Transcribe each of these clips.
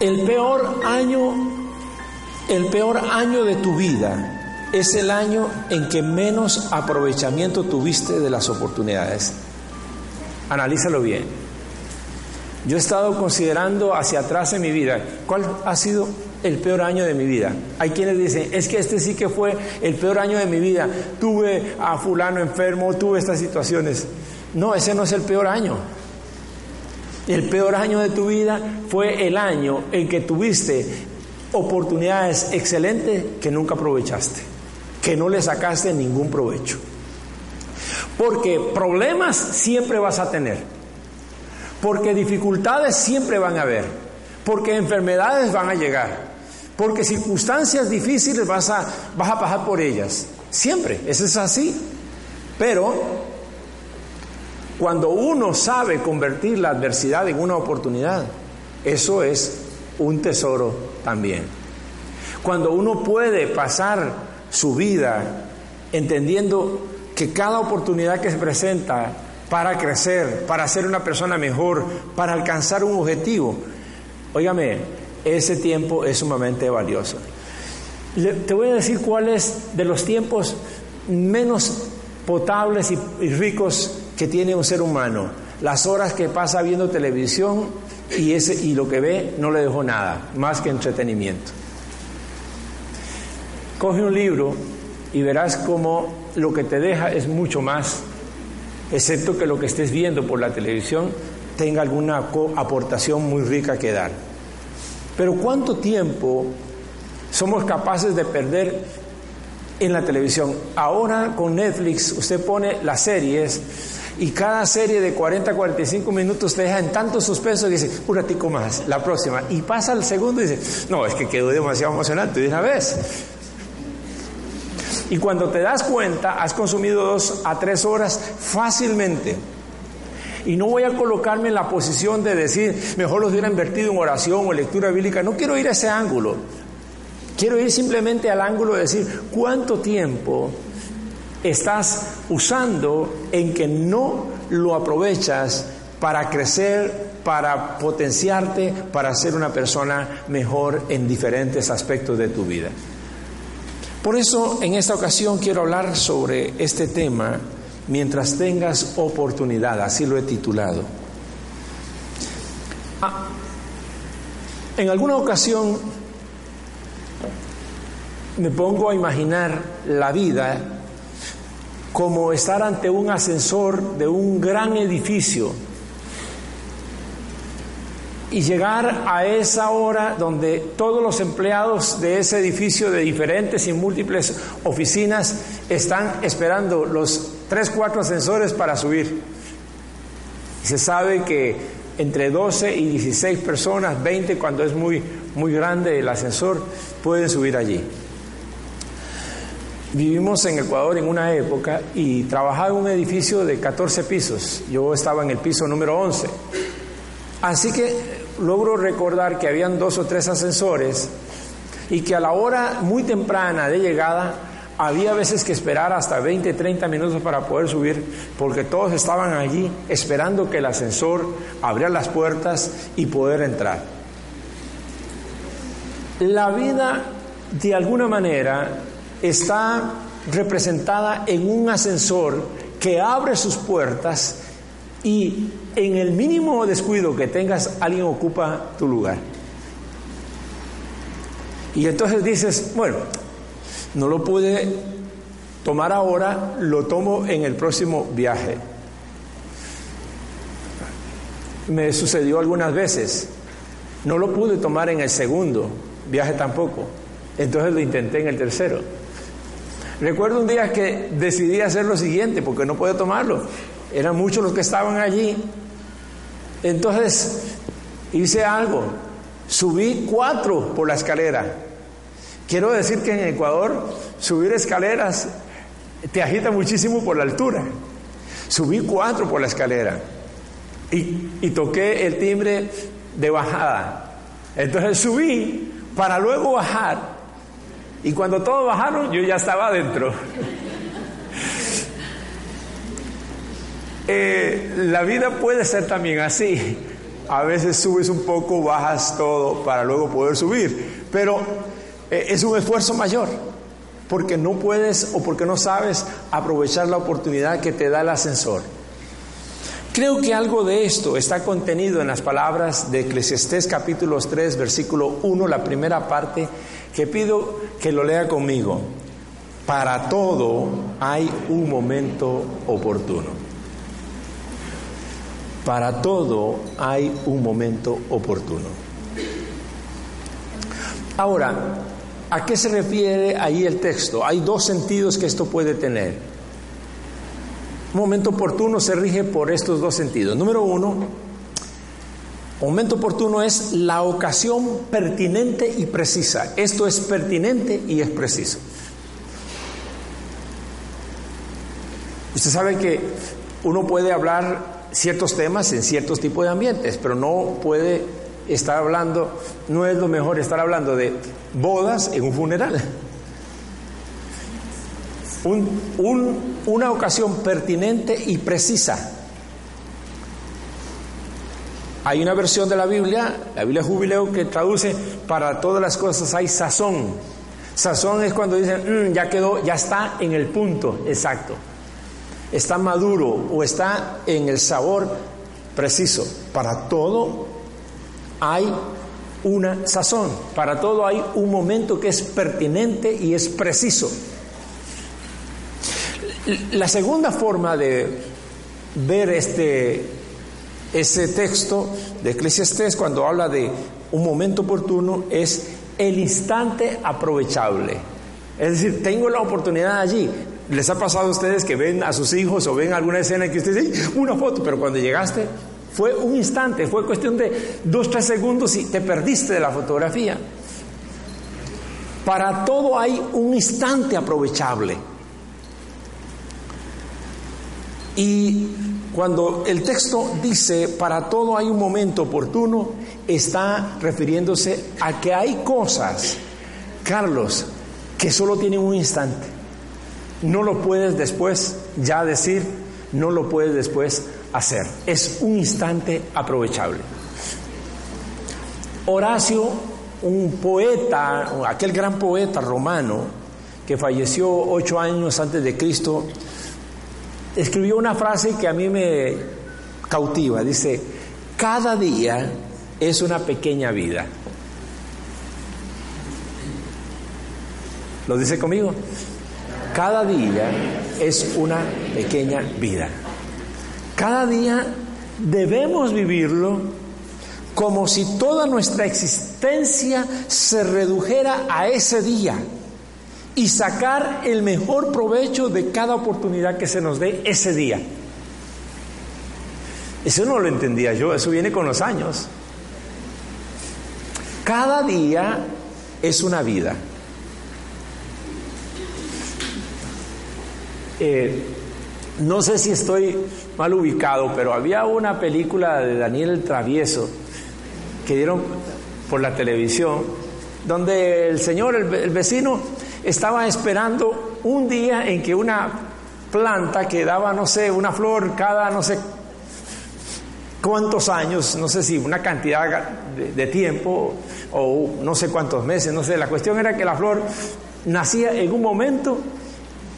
El peor año, el peor año de tu vida es el año en que menos aprovechamiento tuviste de las oportunidades. Analízalo bien. Yo he estado considerando hacia atrás en mi vida cuál ha sido el peor año de mi vida. Hay quienes dicen, es que este sí que fue el peor año de mi vida. Tuve a fulano enfermo, tuve estas situaciones. No, ese no es el peor año. El peor año de tu vida fue el año en que tuviste oportunidades excelentes que nunca aprovechaste, que no le sacaste ningún provecho. Porque problemas siempre vas a tener, porque dificultades siempre van a haber, porque enfermedades van a llegar, porque circunstancias difíciles vas a, vas a pasar por ellas. Siempre, eso es así. Pero cuando uno sabe convertir la adversidad en una oportunidad, eso es un tesoro también. Cuando uno puede pasar su vida entendiendo que cada oportunidad que se presenta para crecer, para ser una persona mejor, para alcanzar un objetivo, óigame, ese tiempo es sumamente valioso. te voy a decir cuáles de los tiempos menos potables y ricos que tiene un ser humano, las horas que pasa viendo televisión y, ese, y lo que ve no le dejó nada, más que entretenimiento. Coge un libro y verás cómo lo que te deja es mucho más, excepto que lo que estés viendo por la televisión tenga alguna aportación muy rica que dar. Pero ¿cuánto tiempo somos capaces de perder en la televisión? Ahora con Netflix usted pone las series y cada serie de 40 45 minutos te deja en tanto suspenso que dice, un ratico más, la próxima. Y pasa el segundo y dice, no, es que quedó demasiado emocionante de una vez. Y cuando te das cuenta, has consumido dos a tres horas fácilmente. Y no voy a colocarme en la posición de decir, mejor los hubiera invertido en oración o lectura bíblica. No quiero ir a ese ángulo. Quiero ir simplemente al ángulo de decir, ¿cuánto tiempo estás usando en que no lo aprovechas para crecer, para potenciarte, para ser una persona mejor en diferentes aspectos de tu vida. Por eso en esta ocasión quiero hablar sobre este tema mientras tengas oportunidad, así lo he titulado. Ah, en alguna ocasión me pongo a imaginar la vida como estar ante un ascensor de un gran edificio y llegar a esa hora donde todos los empleados de ese edificio de diferentes y múltiples oficinas están esperando los tres, cuatro ascensores para subir. Se sabe que entre 12 y 16 personas, 20 cuando es muy, muy grande el ascensor, pueden subir allí. Vivimos en Ecuador en una época y trabajaba en un edificio de 14 pisos. Yo estaba en el piso número 11. Así que logro recordar que habían dos o tres ascensores y que a la hora muy temprana de llegada había veces que esperar hasta 20, 30 minutos para poder subir porque todos estaban allí esperando que el ascensor abriera las puertas y poder entrar. La vida de alguna manera está representada en un ascensor que abre sus puertas y en el mínimo descuido que tengas, alguien ocupa tu lugar. Y entonces dices, bueno, no lo pude tomar ahora, lo tomo en el próximo viaje. Me sucedió algunas veces, no lo pude tomar en el segundo viaje tampoco, entonces lo intenté en el tercero. Recuerdo un día que decidí hacer lo siguiente, porque no puedo tomarlo. Eran muchos los que estaban allí. Entonces hice algo. Subí cuatro por la escalera. Quiero decir que en Ecuador subir escaleras te agita muchísimo por la altura. Subí cuatro por la escalera y, y toqué el timbre de bajada. Entonces subí para luego bajar y cuando todos bajaron, yo ya estaba adentro. Eh, la vida puede ser también así. a veces subes un poco, bajas todo para luego poder subir. Pero eh, es un esfuerzo mayor, porque no puedes o porque no sabes aprovechar la oportunidad que te da el ascensor. Creo que algo de esto está contenido en las palabras de Eclesiastés capítulo 3, versículo 1, la primera parte, que pido que lo lea conmigo. Para todo hay un momento oportuno. Para todo hay un momento oportuno. Ahora, ¿a qué se refiere ahí el texto? Hay dos sentidos que esto puede tener. Un momento oportuno se rige por estos dos sentidos. Número uno, momento oportuno es la ocasión pertinente y precisa. Esto es pertinente y es preciso. Usted sabe que uno puede hablar ciertos temas en ciertos tipos de ambientes, pero no puede estar hablando, no es lo mejor estar hablando de bodas en un funeral una ocasión pertinente y precisa. Hay una versión de la Biblia, la Biblia Jubileo, que traduce para todas las cosas hay sazón. Sazón es cuando dicen, mm, ya quedó, ya está en el punto exacto. Está maduro o está en el sabor preciso. Para todo hay una sazón. Para todo hay un momento que es pertinente y es preciso. La segunda forma de ver este, ese texto de Eclesiastés cuando habla de un momento oportuno es el instante aprovechable. Es decir, tengo la oportunidad allí. ¿Les ha pasado a ustedes que ven a sus hijos o ven alguna escena que ustedes dicen, una foto, pero cuando llegaste fue un instante, fue cuestión de dos, tres segundos y te perdiste de la fotografía? Para todo hay un instante aprovechable. Y cuando el texto dice, para todo hay un momento oportuno, está refiriéndose a que hay cosas, Carlos, que solo tienen un instante. No lo puedes después ya decir, no lo puedes después hacer. Es un instante aprovechable. Horacio, un poeta, aquel gran poeta romano, que falleció ocho años antes de Cristo, escribió una frase que a mí me cautiva. Dice, cada día es una pequeña vida. ¿Lo dice conmigo? Cada día es una pequeña vida. Cada día debemos vivirlo como si toda nuestra existencia se redujera a ese día y sacar el mejor provecho de cada oportunidad que se nos dé ese día. Eso no lo entendía yo, eso viene con los años. Cada día es una vida. Eh, no sé si estoy mal ubicado, pero había una película de Daniel el Travieso que dieron por la televisión, donde el señor, el vecino, estaba esperando un día en que una planta que daba, no sé, una flor cada no sé cuántos años, no sé si una cantidad de, tiempo o no sé cuántos meses, no sé, la cuestión era que la flor nacía en un momento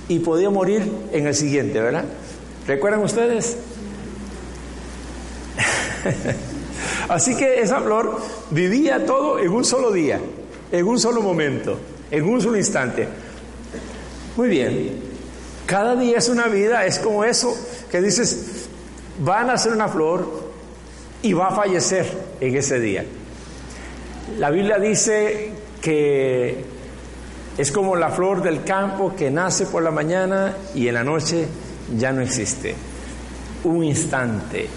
y podía morir en el siguiente, ¿verdad? ¿Recuerdan ustedes? Así que esa flor vivía todo en un solo día, en un solo momento en un solo instante. Muy bien, cada día es una vida, es como eso que dices, va a nacer una flor y va a fallecer en ese día. La Biblia dice que es como la flor del campo que nace por la mañana y en la noche ya no existe. Un instante,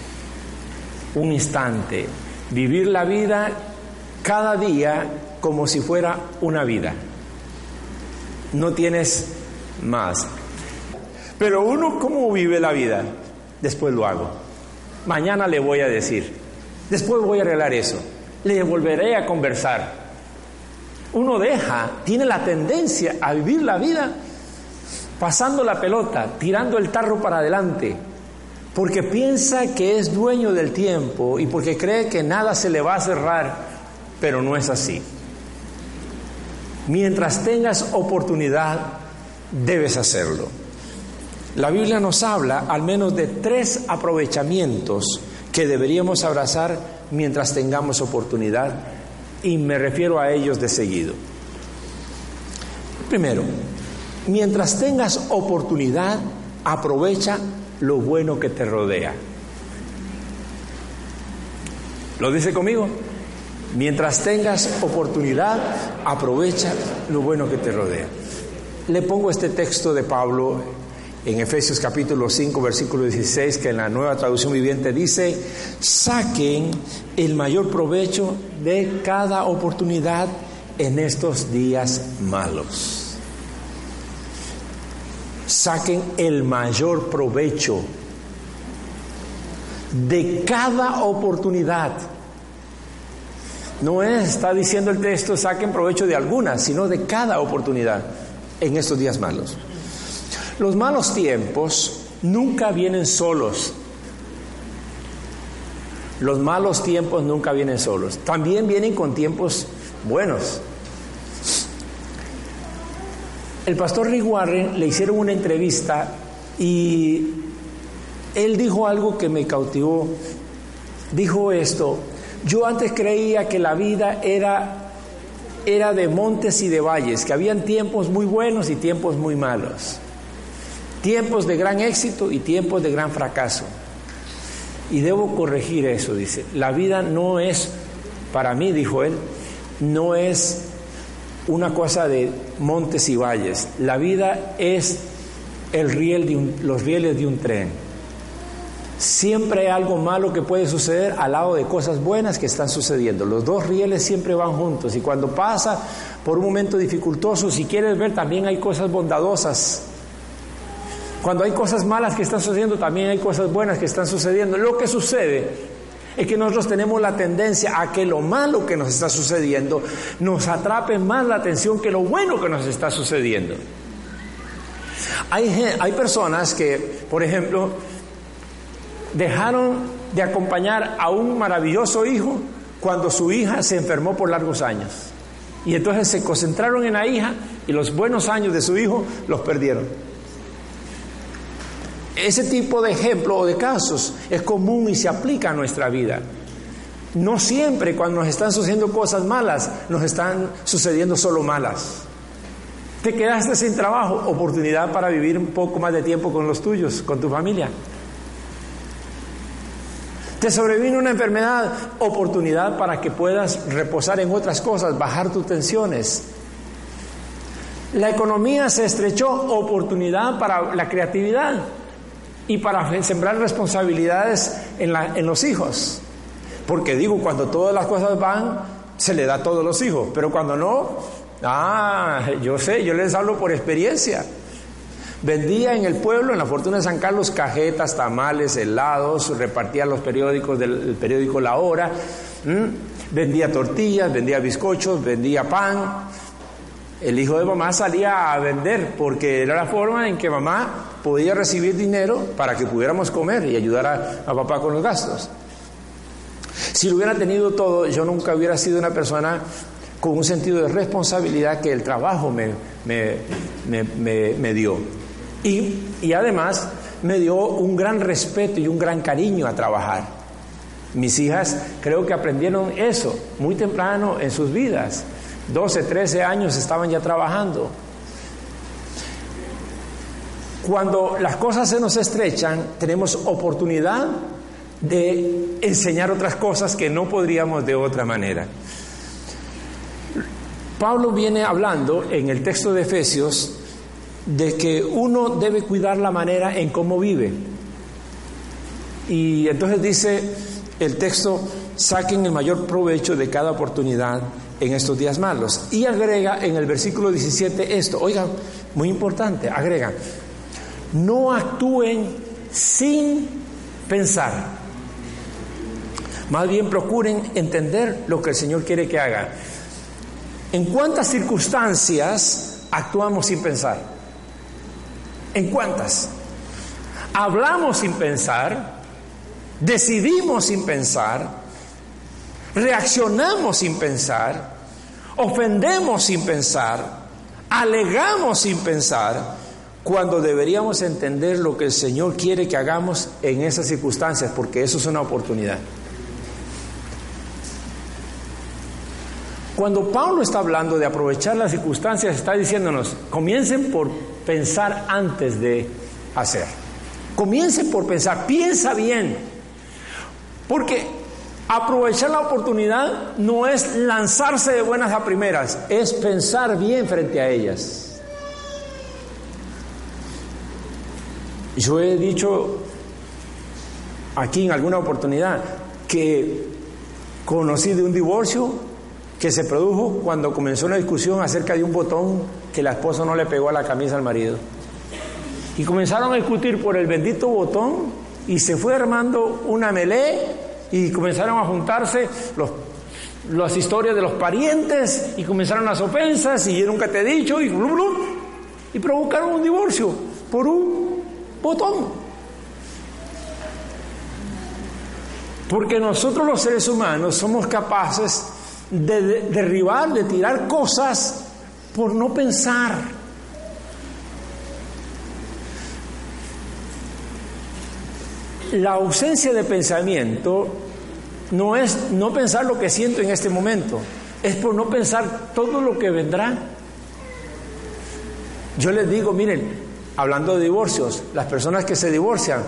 un instante. Vivir la vida cada día como si fuera una vida no tienes más. Pero uno, ¿cómo vive la vida? Después lo hago. Mañana le voy a decir. Después voy a arreglar eso. Le volveré a conversar. Uno deja, tiene la tendencia a vivir la vida pasando la pelota, tirando el tarro para adelante. porque piensa que es dueño del tiempo y porque cree que nada se le va a cerrar, pero no es así. Mientras tengas oportunidad, debes hacerlo. La Biblia nos habla al menos de tres aprovechamientos que deberíamos abrazar mientras tengamos oportunidad y me refiero a ellos de seguido. Primero, mientras tengas oportunidad, aprovecha lo bueno que te rodea. ¿Lo dice conmigo? Mientras tengas oportunidad, aprovecha lo bueno que te rodea. Le pongo este texto de Pablo en Efesios capítulo 5, versículo 16, que en la nueva traducción viviente dice, saquen el mayor provecho de cada oportunidad en estos días malos saquen el mayor provecho de cada oportunidad. No está diciendo el texto saquen provecho de alguna, sino de cada oportunidad en estos días malos. Los malos tiempos nunca vienen solos. Los malos tiempos nunca vienen solos. También vienen con tiempos buenos. El pastor Rick Warren le hicieron una entrevista y él dijo algo que me cautivó. Dijo esto, yo antes creía que la vida era, era de montes y de valles, que habían tiempos muy buenos y tiempos muy malos, tiempos de gran éxito y tiempos de gran fracaso. Y debo corregir eso, dice, la vida no es, para mí, dijo él, no es una cosa de montes y valles. La vida es el riel de los rieles de un tren. Siempre hay algo malo que puede suceder al lado de cosas buenas que están sucediendo. Los dos rieles siempre van juntos y cuando pasa por un momento dificultoso, si quieres ver, también hay cosas bondadosas. Cuando hay cosas malas que están sucediendo, también hay cosas buenas que están sucediendo. Lo que sucede es que nosotros tenemos la tendencia a que lo malo que nos está sucediendo nos atrape más la atención que lo bueno que nos está sucediendo. Hay, hay personas que, por ejemplo, dejaron de acompañar a un maravilloso hijo cuando su hija se enfermó por largos años. Y entonces se concentraron en la hija y los buenos años de su hijo los perdieron. Ese tipo de ejemplo o de casos es común y se aplica a nuestra vida. No siempre cuando nos están sucediendo cosas malas, nos están sucediendo solo malas. Te quedaste sin trabajo, oportunidad para vivir un poco más de tiempo con los tuyos, con tu familia. Te sobrevino una enfermedad, oportunidad para que puedas reposar en otras cosas, bajar tus tensiones. La economía se estrechó, oportunidad para la creatividad y para sembrar responsabilidades en, los hijos. Porque digo, cuando todas las cosas van, se le da a todos los hijos, pero cuando no, ah, yo sé, yo les hablo por experiencia. Vendía en el pueblo, en la Fortuna de San Carlos, cajetas, tamales, helados, repartía los periódicos del periódico La Hora, vendía tortillas, vendía bizcochos, vendía pan, el hijo de mamá salía a vender porque era la forma en que mamá podía recibir dinero para que pudiéramos comer y ayudar a, papá con los gastos. Si lo hubiera tenido todo, yo nunca hubiera sido una persona con un sentido de responsabilidad que el trabajo me, me, dio. Y, y además me dio un gran respeto y un gran cariño a trabajar. Mis hijas creo que aprendieron eso muy temprano en sus vidas. 12, 13 años estaban ya trabajando. Cuando las cosas se nos estrechan, tenemos oportunidad de enseñar otras cosas que no podríamos de otra manera. Pablo viene hablando en el texto de Efesios de que uno debe cuidar la manera en cómo vive. Y entonces dice el texto, saquen el mayor provecho de cada oportunidad en estos días malos. Y agrega en el versículo 17 esto, oigan, muy importante, agrega, no actúen sin pensar. Más bien procuren entender lo que el Señor quiere que haga. ¿En cuántas circunstancias actuamos sin pensar? ¿En cuántas? hablamos sin pensar, decidimos sin pensar, reaccionamos sin pensar, ofendemos sin pensar, alegamos sin pensar, cuando deberíamos entender lo que el Señor quiere que hagamos en esas circunstancias, porque eso es una oportunidad. Cuando Pablo está hablando de aprovechar las circunstancias, está diciéndonos, comiencen por pensar antes de hacer. Comiencen por pensar, piensa bien. Porque aprovechar la oportunidad no es lanzarse de buenas a primeras, es pensar bien frente a ellas. Yo he dicho aquí en alguna oportunidad que conocí de un divorcio que se produjo cuando comenzó una discusión acerca de un botón que la esposa no le pegó a la camisa al marido. Y comenzaron a discutir por el bendito botón y se fue armando una melé y comenzaron a juntarse las historias de los parientes y comenzaron las ofensas y yo nunca te he dicho y y provocaron un divorcio por un botón. Porque nosotros los seres humanos somos capaces de derribar, de tirar cosas por no pensar. La ausencia de pensamiento no es no pensar lo que siento en este momento, es por no pensar todo lo que vendrá. Yo les digo, miren, hablando de divorcios, las personas que se divorcian,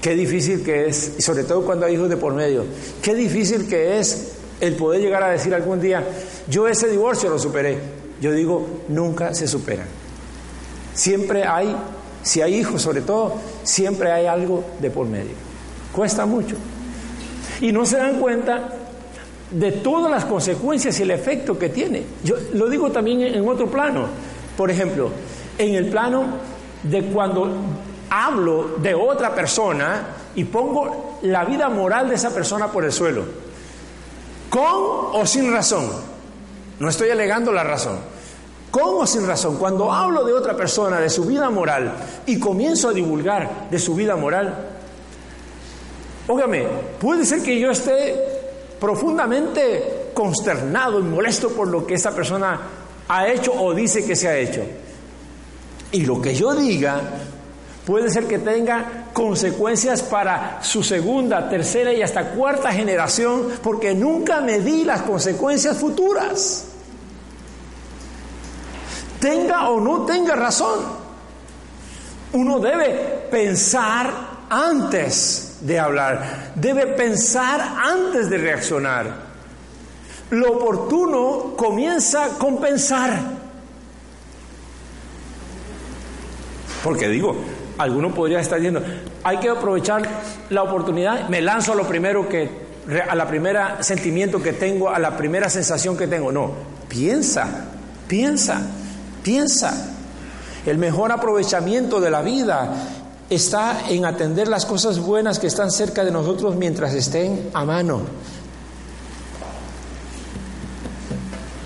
qué difícil que es, y sobre todo cuando hay hijos de por medio, qué difícil que es el poder llegar a decir algún día, yo ese divorcio lo superé. Yo digo, nunca se supera. Siempre hay, si hay hijos sobre todo, siempre hay algo de por medio. Cuesta mucho. Y no se dan cuenta de todas las consecuencias y el efecto que tiene. Yo lo digo también en otro plano. Por ejemplo, en el plano de cuando hablo de otra persona y pongo la vida moral de esa persona por el suelo con o sin razón. No estoy alegando la razón. Con o sin razón. Cuando hablo de otra persona, de su vida moral, y comienzo a divulgar de su vida moral, óigame, puede ser que yo esté profundamente consternado y molesto por lo que esa persona ha hecho o dice que se ha hecho. Y lo que yo diga puede ser que tenga consecuencias para su segunda, tercera y hasta cuarta generación, porque nunca medí las consecuencias futuras. Tenga o no tenga razón, uno debe pensar antes de hablar, debe pensar antes de reaccionar. Lo oportuno comienza con pensar. Porque digo, alguno podría estar diciendo, hay que aprovechar la oportunidad, me lanzo a lo primero que, a la primera sentimiento que tengo, a la primera sensación que tengo. No, piensa, piensa, piensa. El mejor aprovechamiento de la vida está en atender las cosas buenas que están cerca de nosotros mientras estén a mano.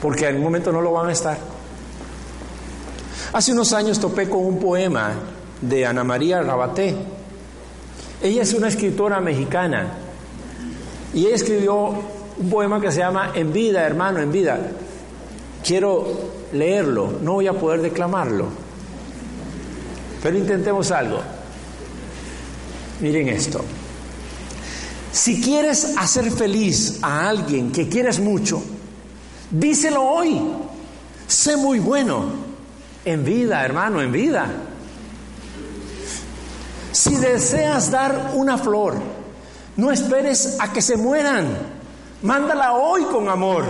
Porque en un momento no lo van a estar. Hace unos años topé con un poema de Ana María Rabaté. Ella es una escritora mexicana y ella escribió un poema que se llama En vida, hermano, en vida. Quiero leerlo, no voy a poder declamarlo, pero intentemos algo. Miren esto. Si quieres hacer feliz a alguien que quieres mucho, díselo hoy. Sé muy bueno. En vida, hermano, en vida. Si deseas dar una flor, no esperes a que se mueran. Mándala hoy con amor.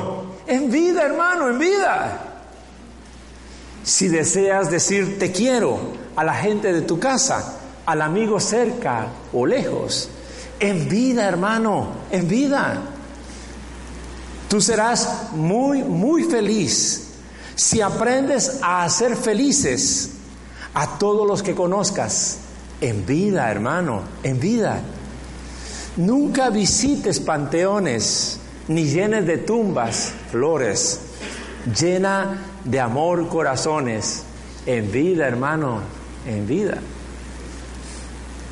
En vida, hermano, en vida. Si deseas decir te quiero a la gente de tu casa, al amigo cerca o lejos, en vida, hermano, en vida. Tú serás muy, muy feliz si aprendes a hacer felices a todos los que conozcas en vida, hermano, en vida. Nunca visites panteones ni llenes de tumbas flores. Llena de amor corazones. En vida, hermano, en vida.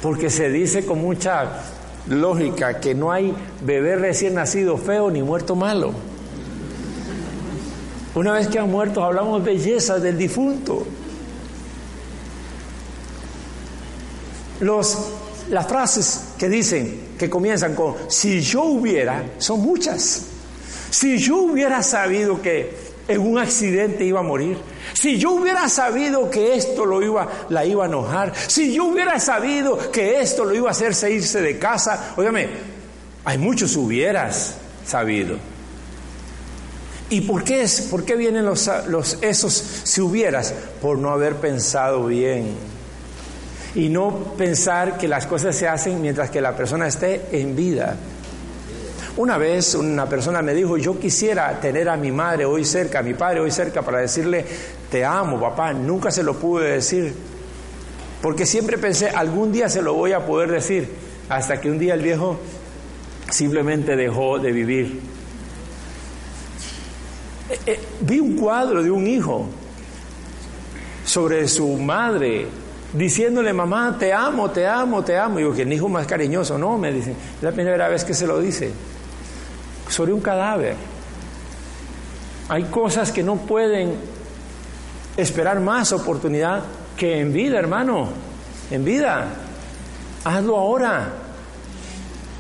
Porque se dice con mucha lógica que no hay bebé recién nacido feo ni muerto malo. Una vez que han muerto hablamos belleza del difunto. Los, las frases que dicen, que comienzan con, si yo hubiera, son muchas. Si yo hubiera sabido que en un accidente iba a morir, si yo hubiera sabido que esto lo iba, la iba a enojar, si yo hubiera sabido que esto lo iba a hacerse irse de casa, óigame, hay muchos hubieras sabido. ¿Y por qué es? ¿Por qué vienen los, los esos si hubieras? Por no haber pensado bien. Y no pensar que las cosas se hacen mientras que la persona esté en vida. Una vez una persona me dijo, yo quisiera tener a mi madre hoy cerca, a mi padre hoy cerca para decirle, te amo, papá. Nunca se lo pude decir, porque siempre pensé, algún día se lo voy a poder decir, hasta que un día el viejo simplemente dejó de vivir. Eh, eh, vi un cuadro de un hijo sobre su madre diciéndole, mamá, te amo, te amo, te amo. Y digo, que el hijo más cariñoso, no, me dicen, es la primera vez que se lo dice sobre un cadáver. Hay cosas que no pueden esperar más oportunidad que en vida, hermano. En vida. Hazlo ahora.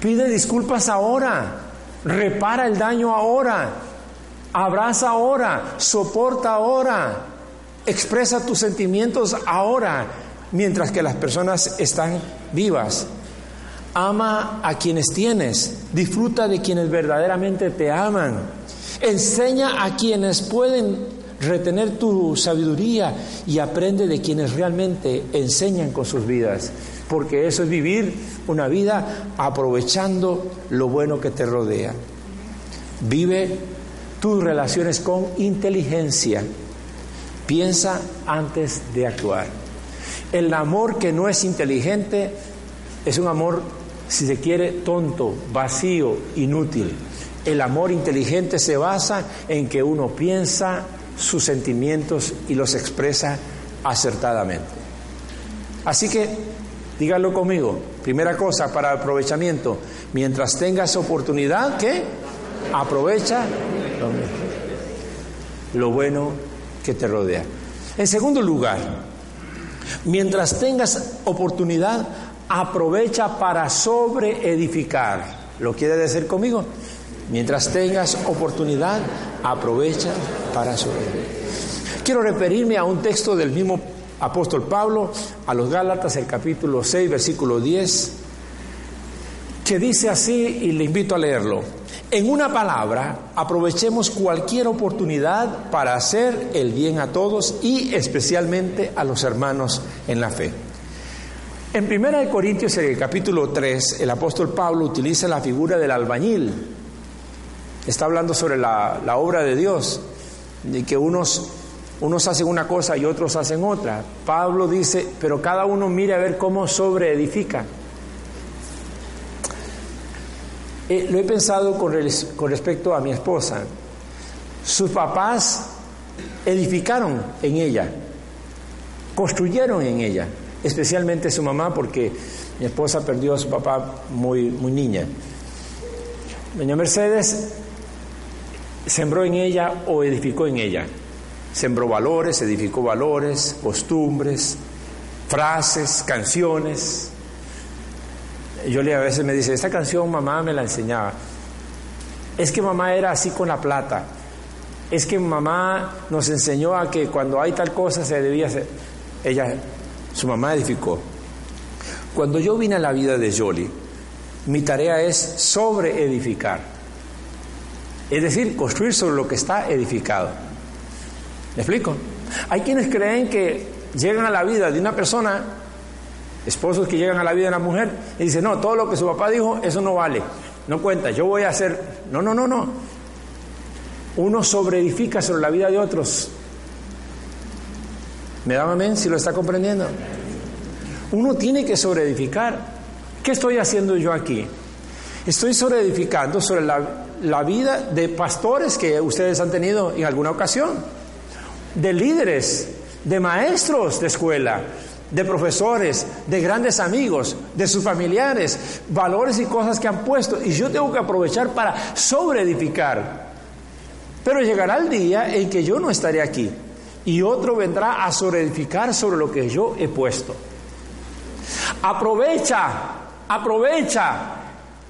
Pide disculpas ahora. Repara el daño ahora. Abraza ahora. Soporta ahora. Expresa tus sentimientos ahora, mientras que las personas están vivas. Ama a quienes tienes, disfruta de quienes verdaderamente te aman, enseña a quienes pueden retener tu sabiduría y aprende de quienes realmente enseñan con sus vidas, porque eso es vivir una vida aprovechando lo bueno que te rodea. Vive tus relaciones con inteligencia, piensa antes de actuar. El amor que no es inteligente es un amor si se quiere, tonto, vacío, inútil. El amor inteligente se basa en que uno piensa sus sentimientos y los expresa acertadamente. Así que, díganlo conmigo, primera cosa para aprovechamiento, mientras tengas oportunidad, ¿qué? Aprovecha lo bueno que te rodea. En segundo lugar, mientras tengas oportunidad, aprovecha para sobreedificar. ¿Lo quiere decir conmigo? Mientras tengas oportunidad, aprovecha para sobreedificar. Quiero referirme a un texto del mismo apóstol Pablo, a los Gálatas, el capítulo 6, versículo 10, que dice así, y le invito a leerlo. En una palabra, aprovechemos cualquier oportunidad para hacer el bien a todos y especialmente a los hermanos en la fe. En 1 Corintios, en el capítulo 3, el apóstol Pablo utiliza la figura del albañil. Está hablando sobre la, obra de Dios, de que unos, unos hacen una cosa y otros hacen otra. Pablo dice, pero cada uno mire a ver cómo sobreedifica. Eh, lo he pensado con, con respecto a mi esposa. Sus papás edificaron en ella, construyeron en ella especialmente su mamá, porque mi esposa perdió a su papá muy, muy niña. Doña Mercedes sembró en ella o edificó en ella. Sembró valores, edificó valores, costumbres, frases, canciones. Yo le a veces me dice, esta canción mamá me la enseñaba. Es que mamá era así con la plata. Es que mamá nos enseñó a que cuando hay tal cosa se debía hacer. Ella su mamá edificó. Cuando yo vine a la vida de Jolie, mi tarea es sobre edificar. Es decir, construir sobre lo que está edificado. ¿Me explico? Hay quienes creen que llegan a la vida de una persona, esposos que llegan a la vida de una mujer, y dicen, no, todo lo que su papá dijo, eso no vale, no cuenta, yo voy a hacer... No, no, no, no. Uno sobre edifica sobre la vida de otros ¿Me da amén si lo está comprendiendo? Uno tiene que sobreedificar. ¿Qué estoy haciendo yo aquí? Estoy sobreedificando sobre la, la vida de pastores que ustedes han tenido en alguna ocasión, de líderes, de maestros de escuela, de profesores, de grandes amigos, de sus familiares, valores y cosas que han puesto. Y yo tengo que aprovechar para sobreedificar. Pero llegará el día en que yo no estaré aquí y otro vendrá a sobreedificar sobre lo que yo he puesto. Aprovecha, aprovecha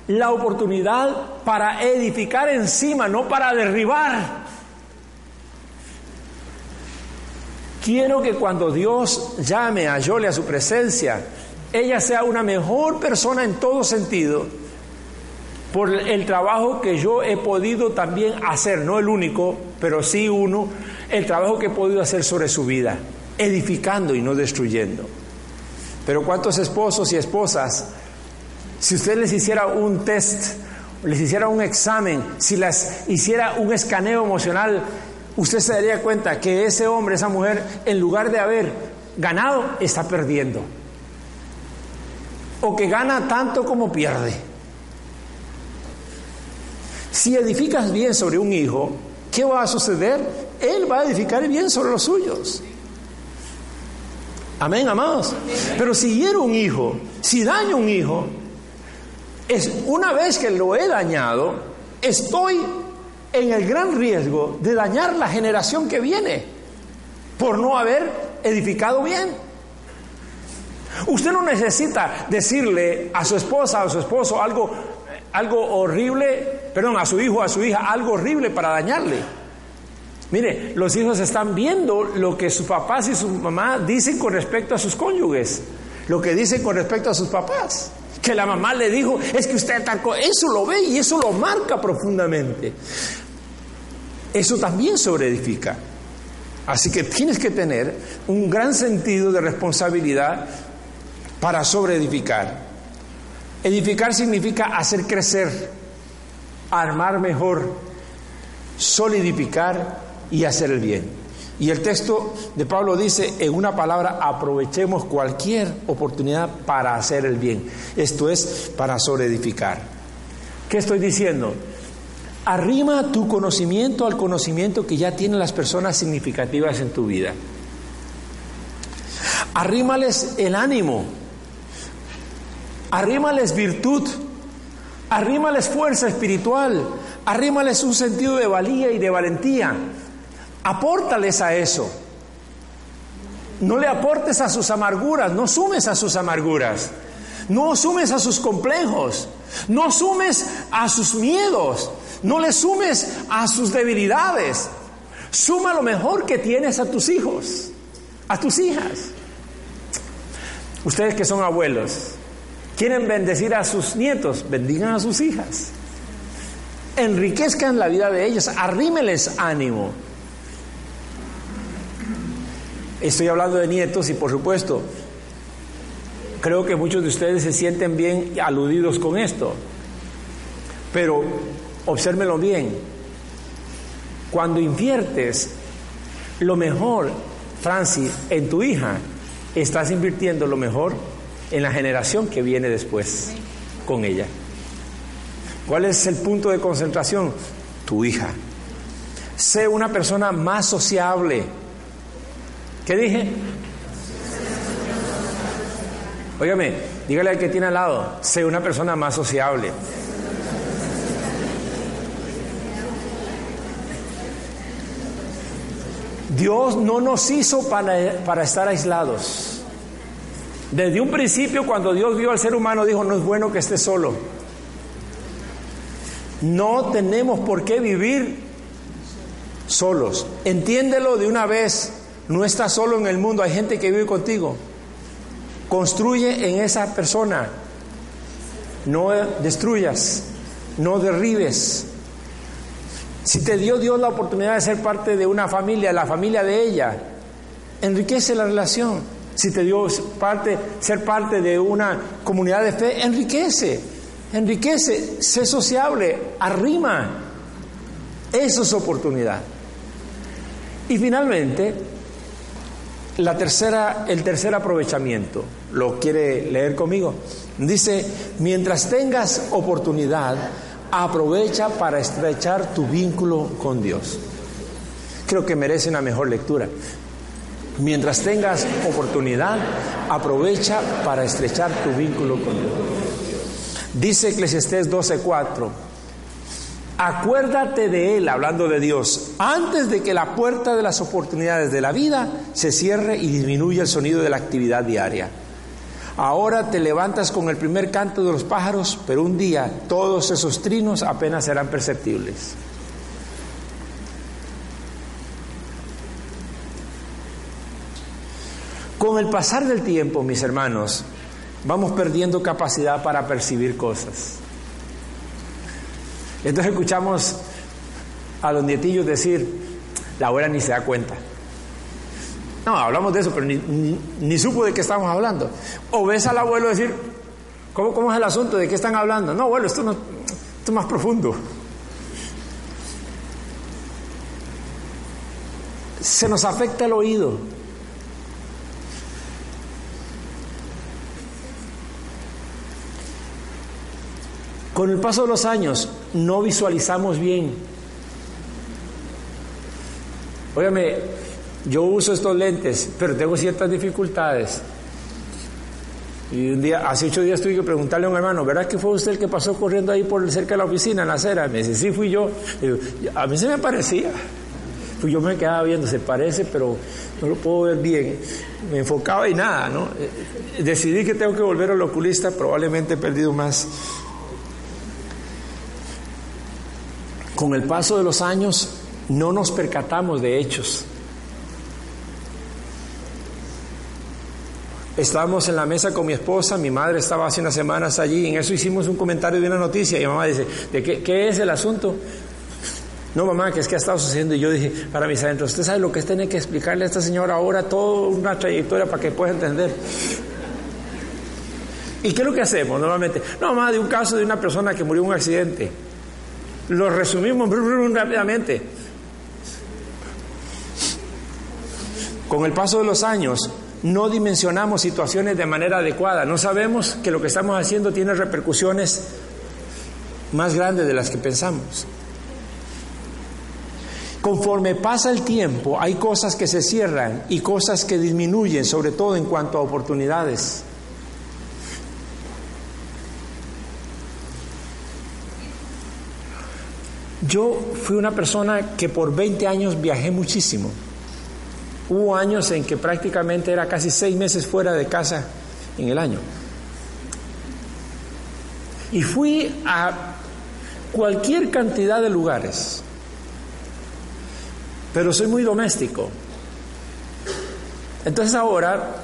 la oportunidad para edificar encima, no para derribar. Quiero que cuando Dios llame a Yole a su presencia, ella sea una mejor persona en todo sentido por el trabajo que yo he podido también hacer, no el único, pero sí uno, el trabajo que he podido hacer sobre su vida, edificando y no destruyendo. Pero ¿cuántos esposos y esposas, si usted les hiciera un test, les hiciera un examen, si les hiciera un escaneo emocional usted se daría cuenta que ese hombre, esa mujer, en lugar de haber ganado, está perdiendo. O que gana tanto como pierde. Si edificas bien sobre un hijo, ¿qué va a suceder? Él va a edificar bien sobre los suyos. Amén, amados. Pero si hiero un hijo, si daño un hijo, es una vez que lo he dañado, estoy en el gran riesgo de dañar la generación que viene por no haber edificado bien. Usted no necesita decirle a su esposa o a su esposo algo, algo horrible, perdón, a su hijo o a su hija algo horrible para dañarle. Mire, los hijos están viendo lo que sus papás y su mamá dicen con respecto a sus cónyuges, lo que dicen con respecto a sus papás. Que la mamá le dijo, es que usted atacó, eso lo ve y eso lo marca profundamente eso también sobreedifica. Así que tienes que tener un gran sentido de responsabilidad para sobreedificar. Edificar significa hacer crecer, armar mejor, solidificar y hacer el bien. Y el texto de Pablo dice, en una palabra, aprovechemos cualquier oportunidad para hacer el bien. Esto es para sobreedificar. ¿Qué estoy diciendo? Arrima tu conocimiento al conocimiento que ya tienen las personas significativas en tu vida. Arrímales el ánimo. Arrímales virtud. Arrímales fuerza espiritual. Arrímales un sentido de valía y de valentía. Apórtales a eso. No le aportes a sus amarguras, no sumes a sus amarguras. No sumes a sus complejos. No sumes a sus miedos. No le sumes a sus debilidades. Suma lo mejor que tienes a tus hijos, a tus hijas. Ustedes que son abuelos, quieren bendecir a sus nietos, bendigan a sus hijas. Enriquezcan la vida de ellos, arrímeles ánimo. Estoy hablando de nietos y por supuesto, creo que muchos de ustedes se sienten bien aludidos con esto. Pero obsérmelo bien, cuando inviertes lo mejor, Francis, en tu hija, estás invirtiendo lo mejor en la generación que viene después con ella. ¿Cuál es el punto de concentración? Tu hija. Sé una persona más sociable. ¿Qué dije? Óigame, dígale al que tiene al lado, sé una persona más sociable. Dios no nos hizo para, para, estar aislados. Desde un principio, cuando Dios vio al ser humano, dijo, no es bueno que esté solo. No tenemos por qué vivir solos. Entiéndelo de una vez. No estás solo en el mundo, hay gente que vive contigo. Construye en esa persona. No destruyas, no derribes, si te dio Dios la oportunidad de ser parte de una familia, la familia de ella, enriquece la relación. Si te dio parte, ser parte de una comunidad de fe, enriquece, enriquece, sé sociable, arrima. Eso es oportunidad. Y finalmente, la tercera, el tercer aprovechamiento, lo quiere leer conmigo. Dice, mientras tengas oportunidad, aprovecha para estrechar tu vínculo con Dios. Creo que merece una mejor lectura. Mientras tengas oportunidad, aprovecha para estrechar tu vínculo con Dios. Dice Eclesiastés 12:4, acuérdate de Él, hablando de Dios, antes de que la puerta de las oportunidades de la vida se cierre y disminuya el sonido de la actividad diaria. Ahora te levantas con el primer canto de los pájaros, pero un día todos esos trinos apenas serán perceptibles. Con el pasar del tiempo, mis hermanos, vamos perdiendo capacidad para percibir cosas. Entonces escuchamos a los nietillos decir, la abuela ni se da cuenta. No, hablamos de eso, pero ni, supo de qué estamos hablando. O ves al abuelo decir, ¿cómo, ¿cómo, es el asunto? ¿De qué están hablando? No, abuelo, esto, no, esto es más profundo. Se nos afecta el oído. Con el paso de los años no visualizamos bien. Óigame, yo uso estos lentes, pero tengo ciertas dificultades. Y un día, hace ocho días tuve que preguntarle a un hermano, ¿verdad que fue usted el que pasó corriendo ahí por cerca de la oficina, en la acera? Me dice, sí, fui yo. a mí se me parecía. Pues yo me quedaba viendo, se parece, pero no lo puedo ver bien. Me enfocaba y nada, ¿no? Eh, decidí que tengo que volver al oculista, probablemente he perdido más. Con el paso de los años no nos percatamos de hechos. Estábamos en la mesa con mi esposa, mi madre estaba hace unas semanas allí, en eso hicimos un comentario de una noticia, y mamá dice, ¿de qué, qué es el asunto? No, mamá, que es que ha estado sucediendo. Y yo dije, para mis adentros, usted sabe lo que es tener que explicarle a esta señora ahora toda una trayectoria para que pueda entender. ¿Y qué es lo que hacemos normalmente? No, mamá, de un caso de una persona que murió en un accidente. Lo resumimos rápidamente. Con el paso de los años, no dimensionamos situaciones de manera adecuada. No sabemos que lo que estamos haciendo tiene repercusiones más grandes de las que pensamos. Conforme pasa el tiempo, hay cosas que se cierran y cosas que disminuyen, sobre todo en cuanto a oportunidades. Yo fui una persona que por 20 años viajé muchísimo. Hubo años en que prácticamente era casi seis meses fuera de casa en el año. Y fui a cualquier cantidad de lugares, pero soy muy doméstico. Entonces ahora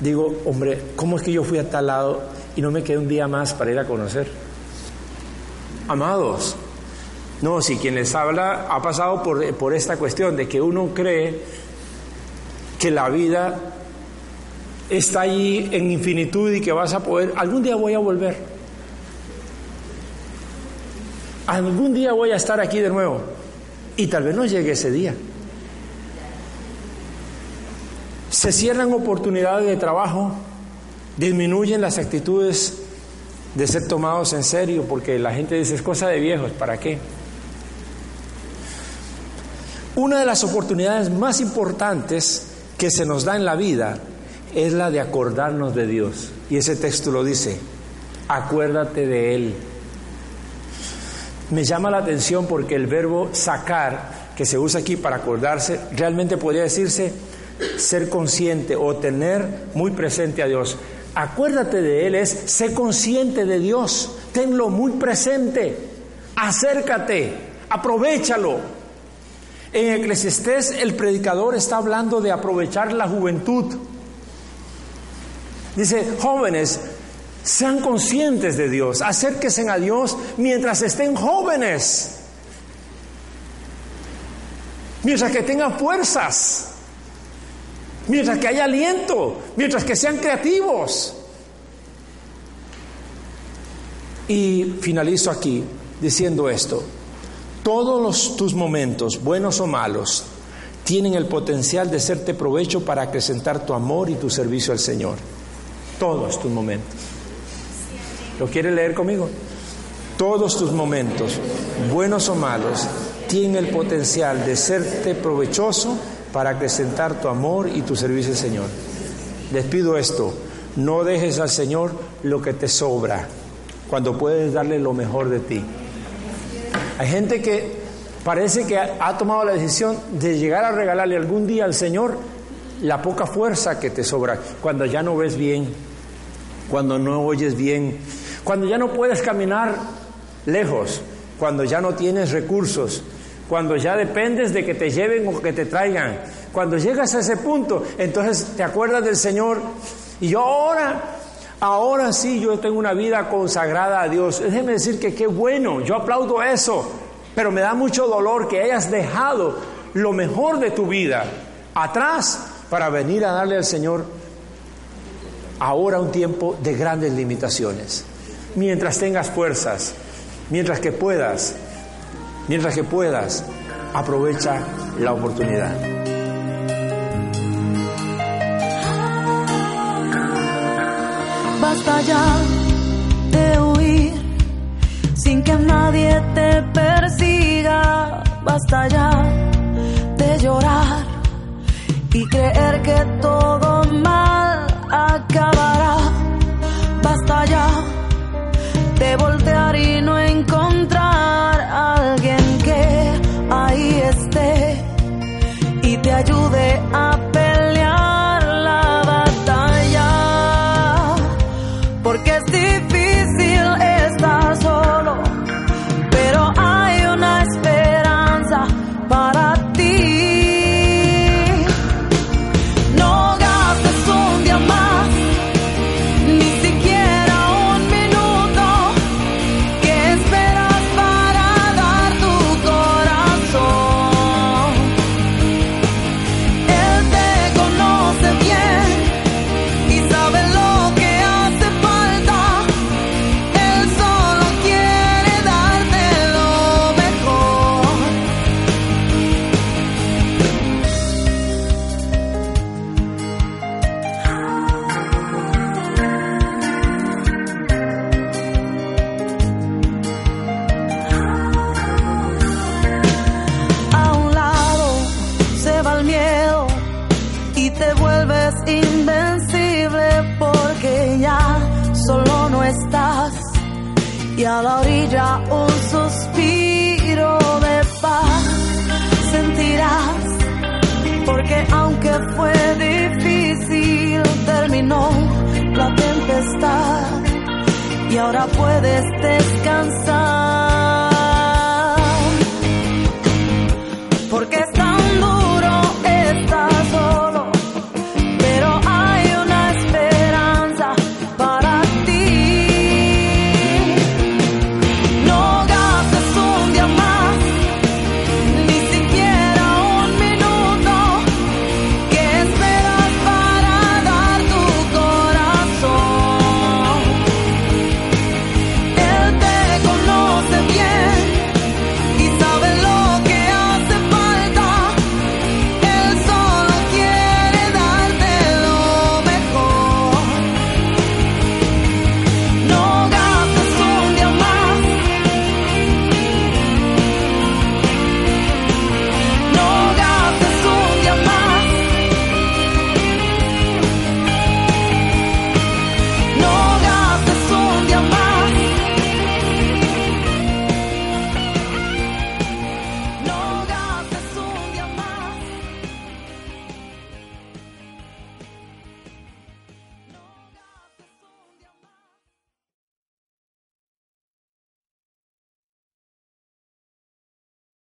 digo, hombre, ¿cómo es que yo fui a tal lado y no me quedé un día más para ir a conocer? Amados, no, si quien les habla ha pasado por, esta cuestión de que uno cree que la vida está allí en infinitud y que vas a poder, algún día voy a volver. Algún día voy a estar aquí de nuevo. Y tal vez no llegue ese día. Se cierran oportunidades de trabajo, disminuyen las actitudes de ser tomados en serio, porque la gente dice es cosa de viejos, ¿para qué? Una de las oportunidades más importantes que se nos da en la vida es la de acordarnos de Dios. Y ese texto lo dice, acuérdate de Él. Me llama la atención porque el verbo sacar, que se usa aquí para acordarse, realmente podría decirse ser consciente o tener muy presente a Dios. Acuérdate de Él es ser consciente de Dios, tenlo muy presente, acércate, aprovechalo. En Eclesiastés el predicador está hablando de aprovechar la juventud. Dice, jóvenes, sean conscientes de Dios, acérquense a Dios mientras estén jóvenes, mientras que tengan fuerzas, mientras que haya aliento, mientras que sean creativos. Y finalizo aquí diciendo esto. Todos tus momentos, buenos o malos, tienen el potencial de serte provecho para acrecentar tu amor y tu servicio al Señor. Todos tus momentos. ¿Lo quieres leer conmigo? Todos tus momentos, buenos o malos, tienen el potencial de serte provechoso para acrecentar tu amor y tu servicio al Señor. Les pido esto, no dejes al Señor lo que te sobra cuando puedes darle lo mejor de ti. Hay gente que parece que ha tomado la decisión de llegar a regalarle algún día al Señor la poca fuerza que te sobra, cuando ya no ves bien, cuando no oyes bien, cuando ya no puedes caminar lejos, cuando ya no tienes recursos, cuando ya dependes de que te lleven o que te traigan. Cuando llegas a ese punto, entonces te acuerdas del Señor y yo ahora, ahora sí, yo tengo una vida consagrada a Dios. Déjeme decir que qué bueno, yo aplaudo eso, pero me da mucho dolor que hayas dejado lo mejor de tu vida atrás para venir a darle al Señor ahora un tiempo de grandes limitaciones. Mientras tengas fuerzas, mientras que puedas, Mientras que puedas, aprovecha la oportunidad. Basta ya de huir sin que nadie te persiga. Basta ya de llorar y creer que todo mal